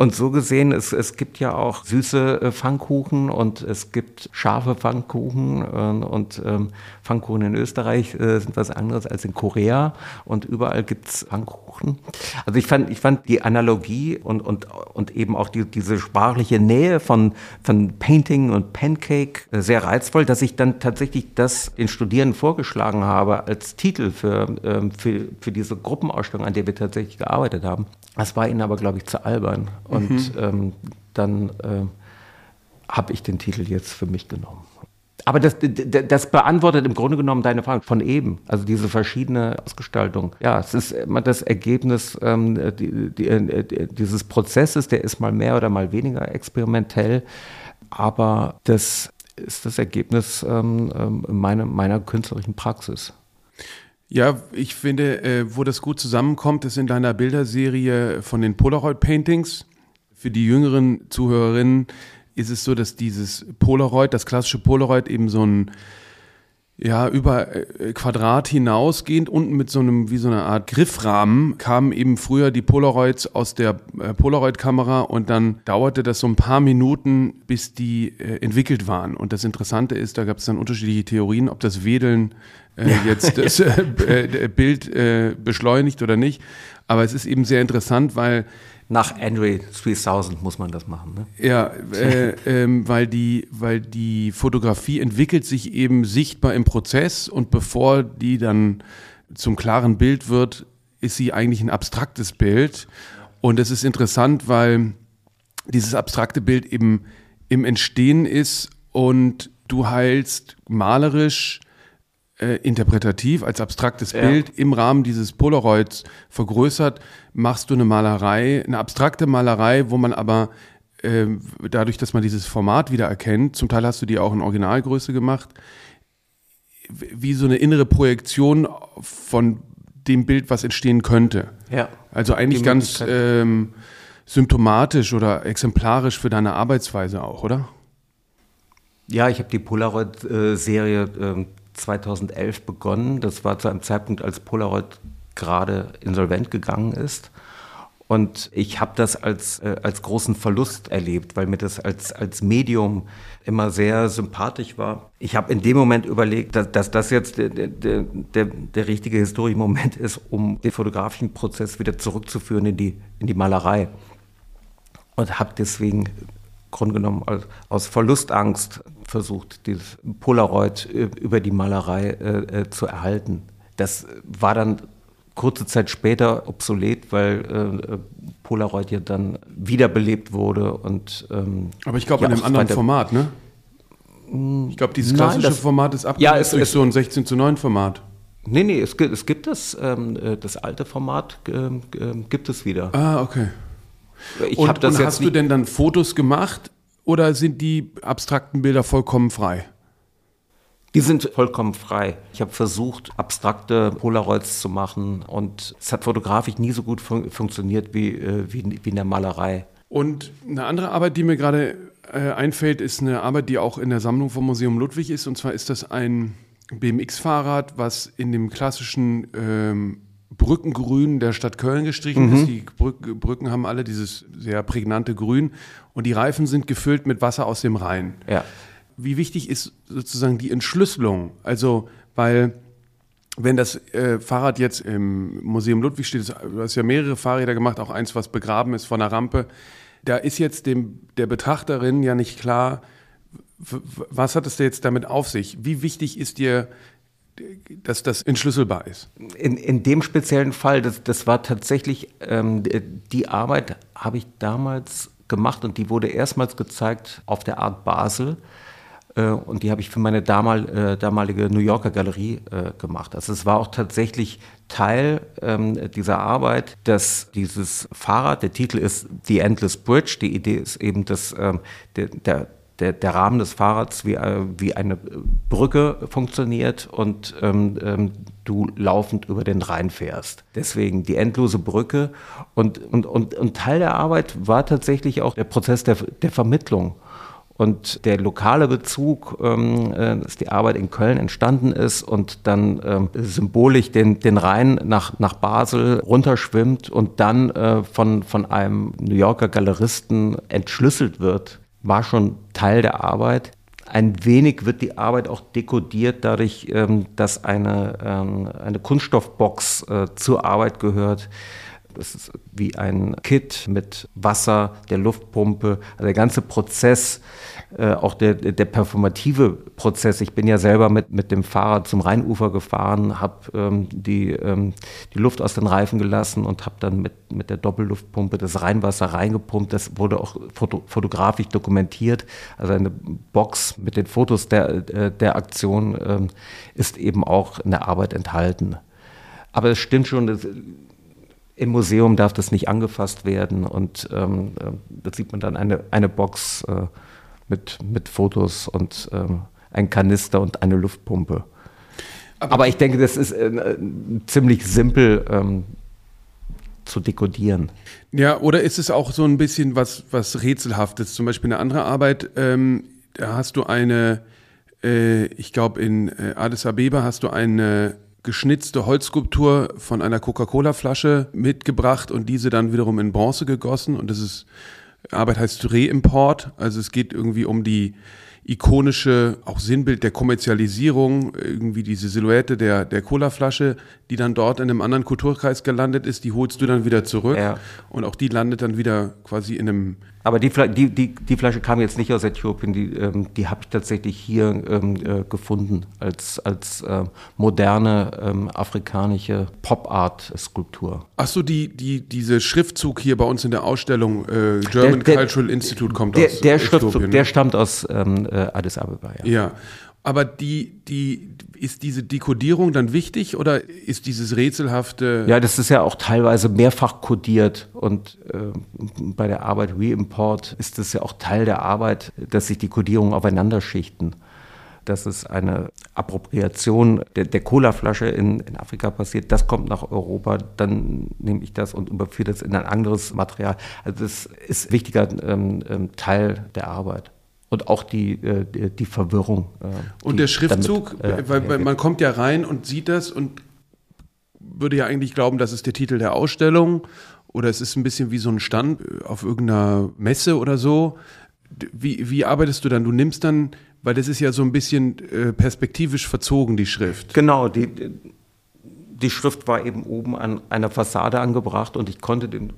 Speaker 1: Und so gesehen, es, es gibt ja auch süße äh, Pfannkuchen und es gibt scharfe Pfannkuchen äh, und ähm, Pfannkuchen in Österreich äh, sind was anderes als in Korea und überall gibt es Pfannkuchen. Also ich fand, ich fand die Analogie und, und, und eben auch die, diese sprachliche Nähe von, von Painting und Pancake äh, sehr reizvoll, dass ich dann tatsächlich das den Studierenden vorgeschlagen habe als Titel für, ähm, für, für diese Gruppenausstellung, an der wir tatsächlich gearbeitet haben. Das war ihnen aber, glaube ich, zu albern. Und mhm. ähm, dann äh, habe ich den Titel jetzt für mich genommen. Aber das, das beantwortet im Grunde genommen deine Frage von eben. Also diese verschiedene Ausgestaltung. Ja, es ist immer das Ergebnis ähm, die, die, die, dieses Prozesses, der ist mal mehr oder mal weniger experimentell. Aber das ist das Ergebnis ähm, ähm meiner, meiner künstlerischen Praxis.
Speaker 3: Ja, ich finde, äh, wo das gut zusammenkommt, ist in deiner Bilderserie von den Polaroid-Paintings. Für die jüngeren Zuhörerinnen ist es so, dass dieses Polaroid, das klassische Polaroid eben so ein ja, über äh, Quadrat hinausgehend, unten mit so einem, wie so einer Art Griffrahmen, kamen eben früher die Polaroids aus der äh, Polaroid-Kamera und dann dauerte das so ein paar Minuten, bis die äh, entwickelt waren. Und das Interessante ist, da gab es dann unterschiedliche Theorien, ob das Wedeln äh, jetzt das äh, [LAUGHS] Bild äh, beschleunigt oder nicht. Aber es ist eben sehr interessant, weil
Speaker 1: nach Andre 3000 muss man das machen. Ne?
Speaker 3: Ja, äh, ähm, weil, die, weil die Fotografie entwickelt sich eben sichtbar im Prozess und bevor die dann zum klaren Bild wird, ist sie eigentlich ein abstraktes Bild. Und es ist interessant, weil dieses abstrakte Bild eben im Entstehen ist und du heilst malerisch äh, interpretativ als abstraktes ja. Bild im Rahmen dieses Polaroids vergrößert, machst du eine Malerei, eine abstrakte Malerei, wo man aber äh, dadurch, dass man dieses Format wieder erkennt, zum Teil hast du die auch in Originalgröße gemacht, wie so eine innere Projektion von dem Bild, was entstehen könnte. Ja. Also eigentlich ganz ähm, symptomatisch oder exemplarisch für deine Arbeitsweise auch, oder?
Speaker 1: Ja, ich habe die Polaroid-Serie äh, 2011 begonnen. Das war zu einem Zeitpunkt, als Polaroid gerade insolvent gegangen ist. Und ich habe das als, äh, als großen Verlust erlebt, weil mir das als, als Medium immer sehr sympathisch war. Ich habe in dem Moment überlegt, dass, dass das jetzt der, der, der, der richtige historische Moment ist, um den fotografischen Prozess wieder zurückzuführen in die, in die Malerei. Und habe deswegen Grunde genommen aus Verlustangst versucht, dieses Polaroid über die Malerei äh, äh, zu erhalten. Das war dann kurze Zeit später obsolet, weil äh, Polaroid ja dann wiederbelebt wurde und
Speaker 3: ähm, aber ich glaube ja, in einem anderen Format, ne? Ich glaube, dieses klassische Nein, das, Format ist abgelöst ja, es, durch es, so ein 16 zu 9 Format.
Speaker 1: Nee, nee, es, es gibt das, ähm, äh, das alte Format äh, gibt es wieder.
Speaker 3: Ah, okay. Ich und, und hast du denn dann Fotos gemacht oder sind die abstrakten Bilder vollkommen frei?
Speaker 1: Die sind vollkommen frei. Ich habe versucht, abstrakte Polaroids zu machen und es hat fotografisch nie so gut fun funktioniert wie, äh, wie, wie in der Malerei.
Speaker 3: Und eine andere Arbeit, die mir gerade äh, einfällt, ist eine Arbeit, die auch in der Sammlung vom Museum Ludwig ist. Und zwar ist das ein BMX-Fahrrad, was in dem klassischen ähm, Brückengrün der Stadt Köln gestrichen mhm. ist. Die Brücken haben alle dieses sehr prägnante Grün und die Reifen sind gefüllt mit Wasser aus dem Rhein. Ja. Wie wichtig ist sozusagen die Entschlüsselung? Also, weil wenn das äh, Fahrrad jetzt im Museum Ludwig steht, du hast ja mehrere Fahrräder gemacht, auch eins, was begraben ist von der Rampe, da ist jetzt dem, der Betrachterin ja nicht klar, was hat es jetzt damit auf sich? Wie wichtig ist dir dass das entschlüsselbar ist?
Speaker 1: In, in dem speziellen Fall, das, das war tatsächlich, ähm, die Arbeit habe ich damals gemacht und die wurde erstmals gezeigt auf der Art Basel. Äh, und die habe ich für meine äh, damalige New Yorker Galerie äh, gemacht. Also es war auch tatsächlich Teil ähm, dieser Arbeit, dass dieses Fahrrad, der Titel ist The Endless Bridge, die Idee ist eben, dass ähm, der, der der, der Rahmen des Fahrrads wie, äh, wie eine Brücke funktioniert und ähm, ähm, du laufend über den Rhein fährst. Deswegen die endlose Brücke. Und, und, und, und Teil der Arbeit war tatsächlich auch der Prozess der, der Vermittlung. Und der lokale Bezug, ähm, äh, dass die Arbeit in Köln entstanden ist und dann ähm, symbolisch den, den Rhein nach, nach Basel runterschwimmt und dann äh, von, von einem New Yorker Galeristen entschlüsselt wird war schon Teil der Arbeit. Ein wenig wird die Arbeit auch dekodiert dadurch, ähm, dass eine, ähm, eine Kunststoffbox äh, zur Arbeit gehört, Das ist wie ein Kit mit Wasser, der Luftpumpe, also der ganze Prozess, äh, auch der, der performative Prozess. Ich bin ja selber mit, mit dem Fahrrad zum Rheinufer gefahren, habe ähm, die, ähm, die Luft aus den Reifen gelassen und habe dann mit, mit der Doppelluftpumpe das Rheinwasser reingepumpt. Das wurde auch foto, fotografisch dokumentiert. Also eine Box mit den Fotos der, äh, der Aktion ähm, ist eben auch in der Arbeit enthalten. Aber es stimmt schon, das, im Museum darf das nicht angefasst werden und ähm, äh, da sieht man dann eine, eine Box äh, mit, mit Fotos und ähm, ein Kanister und eine Luftpumpe. Aber, Aber ich denke, das ist äh, ziemlich simpel ähm, zu dekodieren.
Speaker 3: Ja, oder ist es auch so ein bisschen was, was Rätselhaftes? Zum Beispiel eine andere Arbeit, ähm, da hast du eine, äh, ich glaube in äh, Addis Abeba hast du eine geschnitzte Holzskulptur von einer Coca-Cola-Flasche mitgebracht und diese dann wiederum in Bronze gegossen. Und das ist, Arbeit heißt Reimport. Also es geht irgendwie um die ikonische, auch Sinnbild der Kommerzialisierung, irgendwie diese Silhouette der, der Colaflasche, die dann dort in einem anderen Kulturkreis gelandet ist, die holst du dann wieder zurück. Ja. Und auch die landet dann wieder quasi in einem
Speaker 1: aber die, die, die, die, Flasche kam jetzt nicht aus Äthiopien, die, ähm, die habe ich tatsächlich hier ähm, äh, gefunden als, als äh, moderne ähm, afrikanische Pop-Art-Skulptur.
Speaker 3: Achso, die, die, diese Schriftzug hier bei uns in der Ausstellung äh, German der, der, Cultural Institute kommt
Speaker 1: der,
Speaker 3: aus
Speaker 1: Der Äthiopien, Schriftzug, ne? der stammt aus ähm, äh, Addis Abeba,
Speaker 3: ja. Ja, aber die, die, ist diese Dekodierung dann wichtig oder ist dieses rätselhafte?
Speaker 1: Ja, das ist ja auch teilweise mehrfach kodiert und äh, bei der Arbeit Reimport ist es ja auch Teil der Arbeit, dass sich die Kodierungen aufeinander schichten. Dass es eine Appropriation der, der Colaflasche in, in Afrika passiert, das kommt nach Europa, dann nehme ich das und überführe das in ein anderes Material. Also das ist ein wichtiger ähm, ähm Teil der Arbeit und auch die, äh, die Verwirrung.
Speaker 3: Äh, und der Schriftzug, damit, äh, weil, weil, man kommt ja rein und sieht das und würde ja eigentlich glauben, das ist der Titel der Ausstellung oder es ist ein bisschen wie so ein Stand auf irgendeiner Messe oder so. Wie, wie arbeitest du dann? Du nimmst dann, weil das ist ja so ein bisschen äh, perspektivisch verzogen, die Schrift.
Speaker 1: Genau, die, die Schrift war eben oben an einer Fassade angebracht und ich konnte den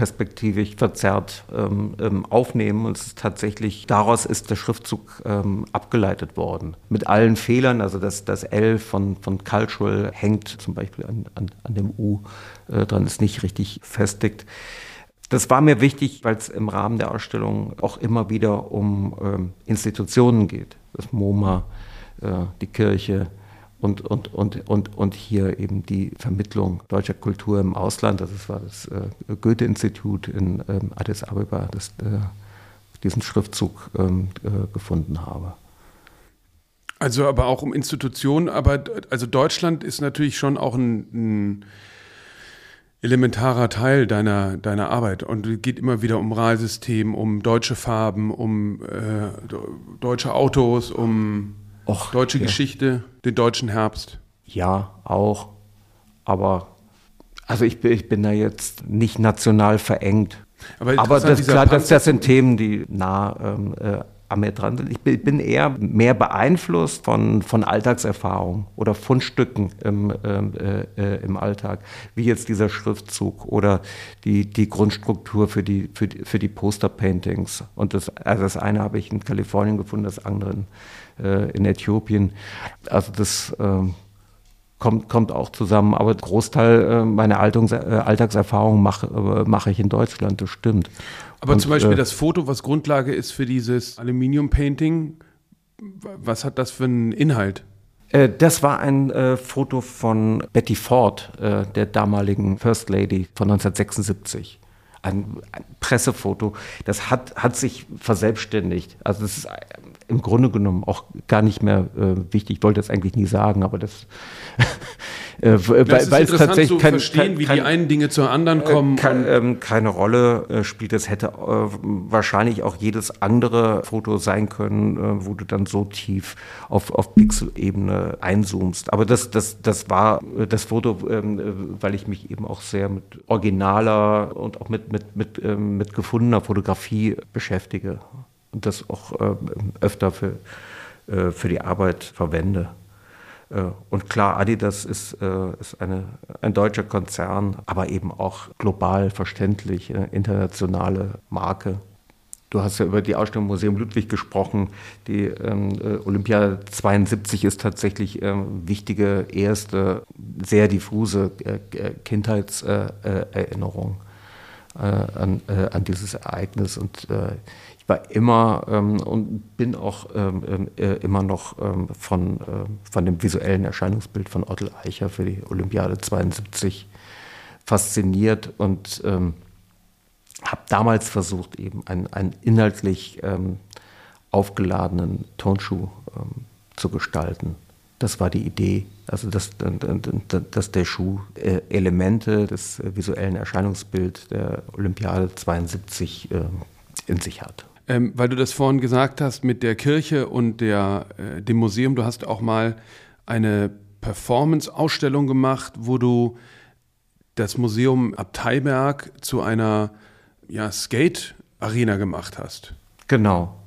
Speaker 1: perspektivisch verzerrt ähm, ähm, aufnehmen. Und ist tatsächlich daraus ist der Schriftzug ähm, abgeleitet worden. Mit allen Fehlern, also das, das L von, von Cultural hängt zum Beispiel an, an, an dem U äh, dran, ist nicht richtig festigt. Das war mir wichtig, weil es im Rahmen der Ausstellung auch immer wieder um ähm, Institutionen geht. Das MoMA, äh, die Kirche, und, und, und, und, und hier eben die Vermittlung deutscher Kultur im Ausland. Das war das äh, Goethe-Institut in ähm, Addis Abeba, das äh, diesen Schriftzug ähm, äh, gefunden habe.
Speaker 3: Also aber auch um Institutionen, aber also Deutschland ist natürlich schon auch ein, ein elementarer Teil deiner, deiner Arbeit und es geht immer wieder um Moralsystem, um deutsche Farben, um äh, deutsche Autos, um Och, Deutsche ja. Geschichte, den deutschen Herbst.
Speaker 1: Ja, auch. Aber also ich bin, ich bin da jetzt nicht national verengt. Aber, Aber das, klar, das, das, sind Themen, die nah ähm, äh, an mir dran sind. Ich bin eher mehr beeinflusst von, von Alltagserfahrungen oder Fundstücken im, ähm, äh, äh, im Alltag, wie jetzt dieser Schriftzug oder die, die Grundstruktur für die, für die, für die Poster-Paintings. Und das, also das eine habe ich in Kalifornien gefunden, das andere in, äh, in Äthiopien. Also das ähm, kommt, kommt auch zusammen. Aber Großteil äh, meiner Altungs äh, Alltagserfahrung mache äh, mach ich in Deutschland, das stimmt.
Speaker 3: Aber Und, zum Beispiel äh, das Foto, was Grundlage ist für dieses Aluminium-Painting, was hat das für einen Inhalt?
Speaker 1: Äh, das war ein äh, Foto von Betty Ford, äh, der damaligen First Lady von 1976. Ein, ein, Pressefoto. Das hat, hat sich verselbstständigt. Also das ist im Grunde genommen auch gar nicht mehr äh, wichtig. Ich wollte das eigentlich nie sagen, aber das. [LAUGHS]
Speaker 3: äh, weil, weil es tatsächlich zu kein, verstehen, kein, wie die einen Dinge zur anderen kommen.
Speaker 1: Kein, ähm, keine Rolle äh, spielt. Es hätte äh, wahrscheinlich auch jedes andere Foto sein können, äh, wo du dann so tief auf, auf Pixel-Ebene einzoomst. Aber das, das, das war äh, das Foto, ähm, weil ich mich eben auch sehr mit originaler und auch mit, mit, mit, ähm, mit gefundener Fotografie beschäftige das auch äh, öfter für, äh, für die Arbeit verwende. Äh, und klar, Adidas ist, ist eine, ein deutscher Konzern, aber eben auch global verständlich, internationale Marke. Du hast ja über die Ausstellung Museum Ludwig gesprochen. Die ähm, Olympiade 72 ist tatsächlich ähm, wichtige, erste, sehr diffuse äh, Kindheitserinnerung äh, an, äh, an, dieses Ereignis. Und war immer ähm, und bin auch ähm, ähm, äh, immer noch ähm, von, äh, von dem visuellen Erscheinungsbild von Otto Eicher für die Olympiade 72 fasziniert und ähm, habe damals versucht, eben einen, einen inhaltlich ähm, aufgeladenen Tonschuh zu gestalten. Das war die Idee, also dass, dass der Schuh äh, Elemente des visuellen Erscheinungsbilds der Olympiade 72 äh, in sich hat.
Speaker 3: Ähm, weil du das vorhin gesagt hast mit der Kirche und der, äh, dem Museum, du hast auch mal eine Performance-Ausstellung gemacht, wo du das Museum Abteiberg zu einer ja, Skate-Arena gemacht hast.
Speaker 1: Genau.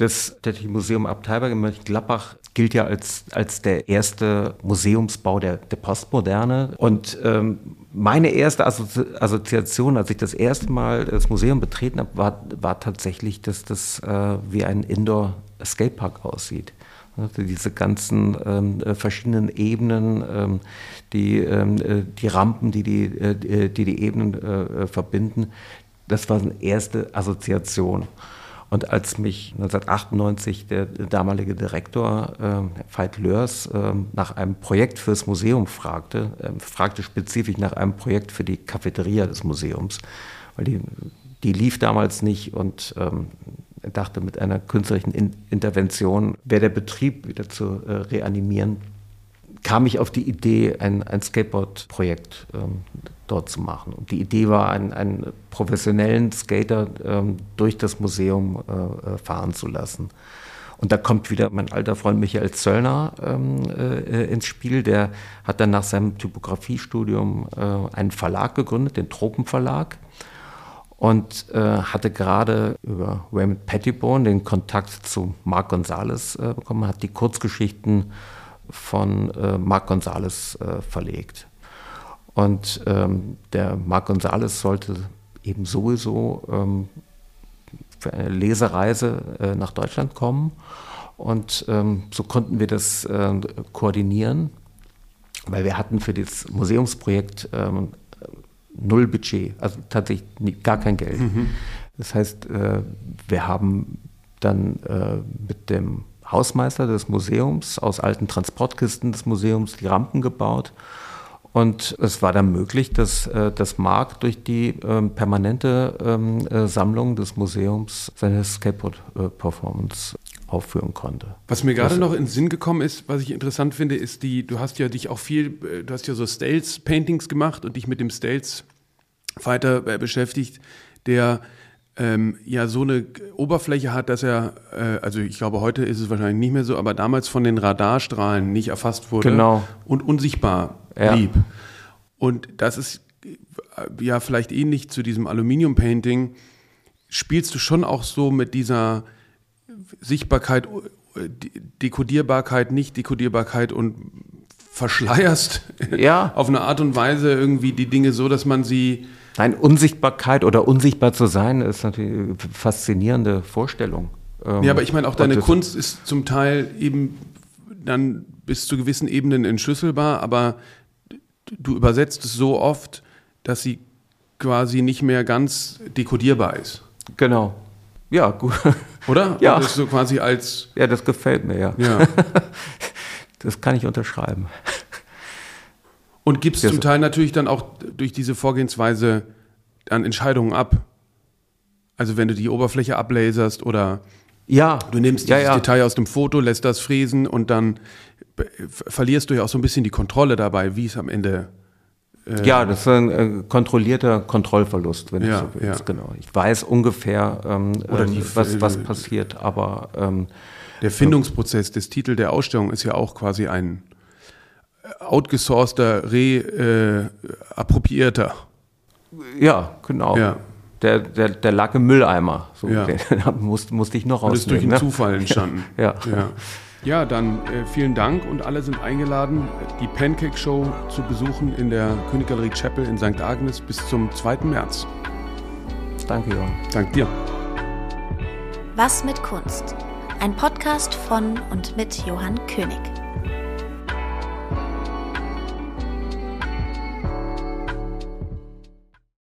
Speaker 1: Das Museum Abteiberg in Mönchengladbach gilt ja als, als der erste Museumsbau der, der Postmoderne. Und ähm, meine erste Assozi Assoziation, als ich das erste Mal das Museum betreten habe, war, war tatsächlich, dass das äh, wie ein Indoor-Skatepark aussieht. Diese ganzen ähm, äh, verschiedenen Ebenen, ähm, die, ähm, äh, die Rampen, die die, äh, die, die Ebenen äh, verbinden, das war eine erste Assoziation. Und als mich 1998 der damalige Direktor äh, Veit Lörs äh, nach einem Projekt fürs Museum fragte, äh, fragte spezifisch nach einem Projekt für die Cafeteria des Museums, weil die, die lief damals nicht und ähm, dachte, mit einer künstlerischen In Intervention wäre der Betrieb wieder zu äh, reanimieren kam ich auf die Idee, ein, ein Skateboard-Projekt ähm, dort zu machen. Und die Idee war, einen, einen professionellen Skater ähm, durch das Museum äh, äh, fahren zu lassen. Und da kommt wieder mein alter Freund Michael Zöllner ähm, äh, ins Spiel. Der hat dann nach seinem Typografiestudium äh, einen Verlag gegründet, den Tropenverlag. Und äh, hatte gerade über Raymond Pettibone den Kontakt zu Marc Gonzales äh, bekommen, hat die Kurzgeschichten von äh, Marc Gonzales äh, verlegt. Und ähm, der Marc Gonzales sollte eben sowieso ähm, für eine Lesereise äh, nach Deutschland kommen. Und ähm, so konnten wir das äh, koordinieren, weil wir hatten für das Museumsprojekt ähm, null Budget, also tatsächlich gar kein Geld. Mhm. Das heißt, äh, wir haben dann äh, mit dem Hausmeister des Museums aus alten Transportkisten des Museums die Rampen gebaut. Und es war dann möglich, dass, äh, dass Mark durch die ähm, permanente ähm, äh, Sammlung des Museums seine Skateboard-Performance aufführen konnte.
Speaker 3: Was mir gerade noch in den Sinn gekommen ist, was ich interessant finde, ist die, du hast ja dich auch viel, äh, du hast ja so Stales-Paintings gemacht und dich mit dem Stales weiter beschäftigt, der ähm, ja so eine Oberfläche hat, dass er, äh, also ich glaube, heute ist es wahrscheinlich nicht mehr so, aber damals von den Radarstrahlen nicht erfasst wurde
Speaker 1: genau.
Speaker 3: und unsichtbar ja. blieb. Und das ist äh, ja vielleicht ähnlich zu diesem Aluminium-Painting. Spielst du schon auch so mit dieser Sichtbarkeit, äh, Dekodierbarkeit, Nicht-Dekodierbarkeit und verschleierst
Speaker 1: ja. [LAUGHS]
Speaker 3: auf eine Art und Weise irgendwie die Dinge so, dass man sie
Speaker 1: Nein, Unsichtbarkeit oder unsichtbar zu sein ist natürlich eine faszinierende Vorstellung.
Speaker 3: Ähm, ja, aber ich meine, auch deine Kunst ist zum Teil eben dann bis zu gewissen Ebenen entschlüsselbar, aber du übersetzt es so oft, dass sie quasi nicht mehr ganz dekodierbar ist.
Speaker 1: Genau. Ja, gut.
Speaker 3: Oder? [LAUGHS]
Speaker 1: Ja.
Speaker 3: Und das so quasi als.
Speaker 1: Ja, das gefällt mir, ja.
Speaker 3: ja. [LAUGHS]
Speaker 1: Das kann ich unterschreiben.
Speaker 3: Und gibst ja, zum Teil natürlich dann auch durch diese Vorgehensweise an Entscheidungen ab. Also wenn du die Oberfläche ablaserst oder
Speaker 1: ja.
Speaker 3: du nimmst
Speaker 1: ja,
Speaker 3: dieses
Speaker 1: ja.
Speaker 3: Detail aus dem Foto, lässt das fräsen und dann verlierst du ja auch so ein bisschen die Kontrolle dabei, wie es am Ende
Speaker 1: äh ja, das ist ein äh, kontrollierter Kontrollverlust, wenn
Speaker 3: ja,
Speaker 1: du so willst. Ja. Genau. Ich weiß ungefähr, ähm,
Speaker 3: Oder die,
Speaker 1: was, was passiert, aber ähm,
Speaker 3: der Findungsprozess des Titels der Ausstellung ist ja auch quasi ein outgesourceter, re-appropriierter.
Speaker 1: Äh, ja, genau.
Speaker 3: Ja.
Speaker 1: Der, der, der lag im Mülleimer.
Speaker 3: So, ja.
Speaker 1: Den [LAUGHS] musste, musste ich noch
Speaker 3: rausnehmen. Das ist durch einen
Speaker 1: ne?
Speaker 3: Zufall entstanden. [LAUGHS]
Speaker 1: ja.
Speaker 3: ja. Ja, dann äh, vielen Dank und alle sind eingeladen, die Pancake Show zu besuchen in der Königgalerie Chapel in St. Agnes bis zum 2. März.
Speaker 1: Danke, Johann.
Speaker 3: Dank dir.
Speaker 2: Was mit Kunst? Ein Podcast von und mit Johann König.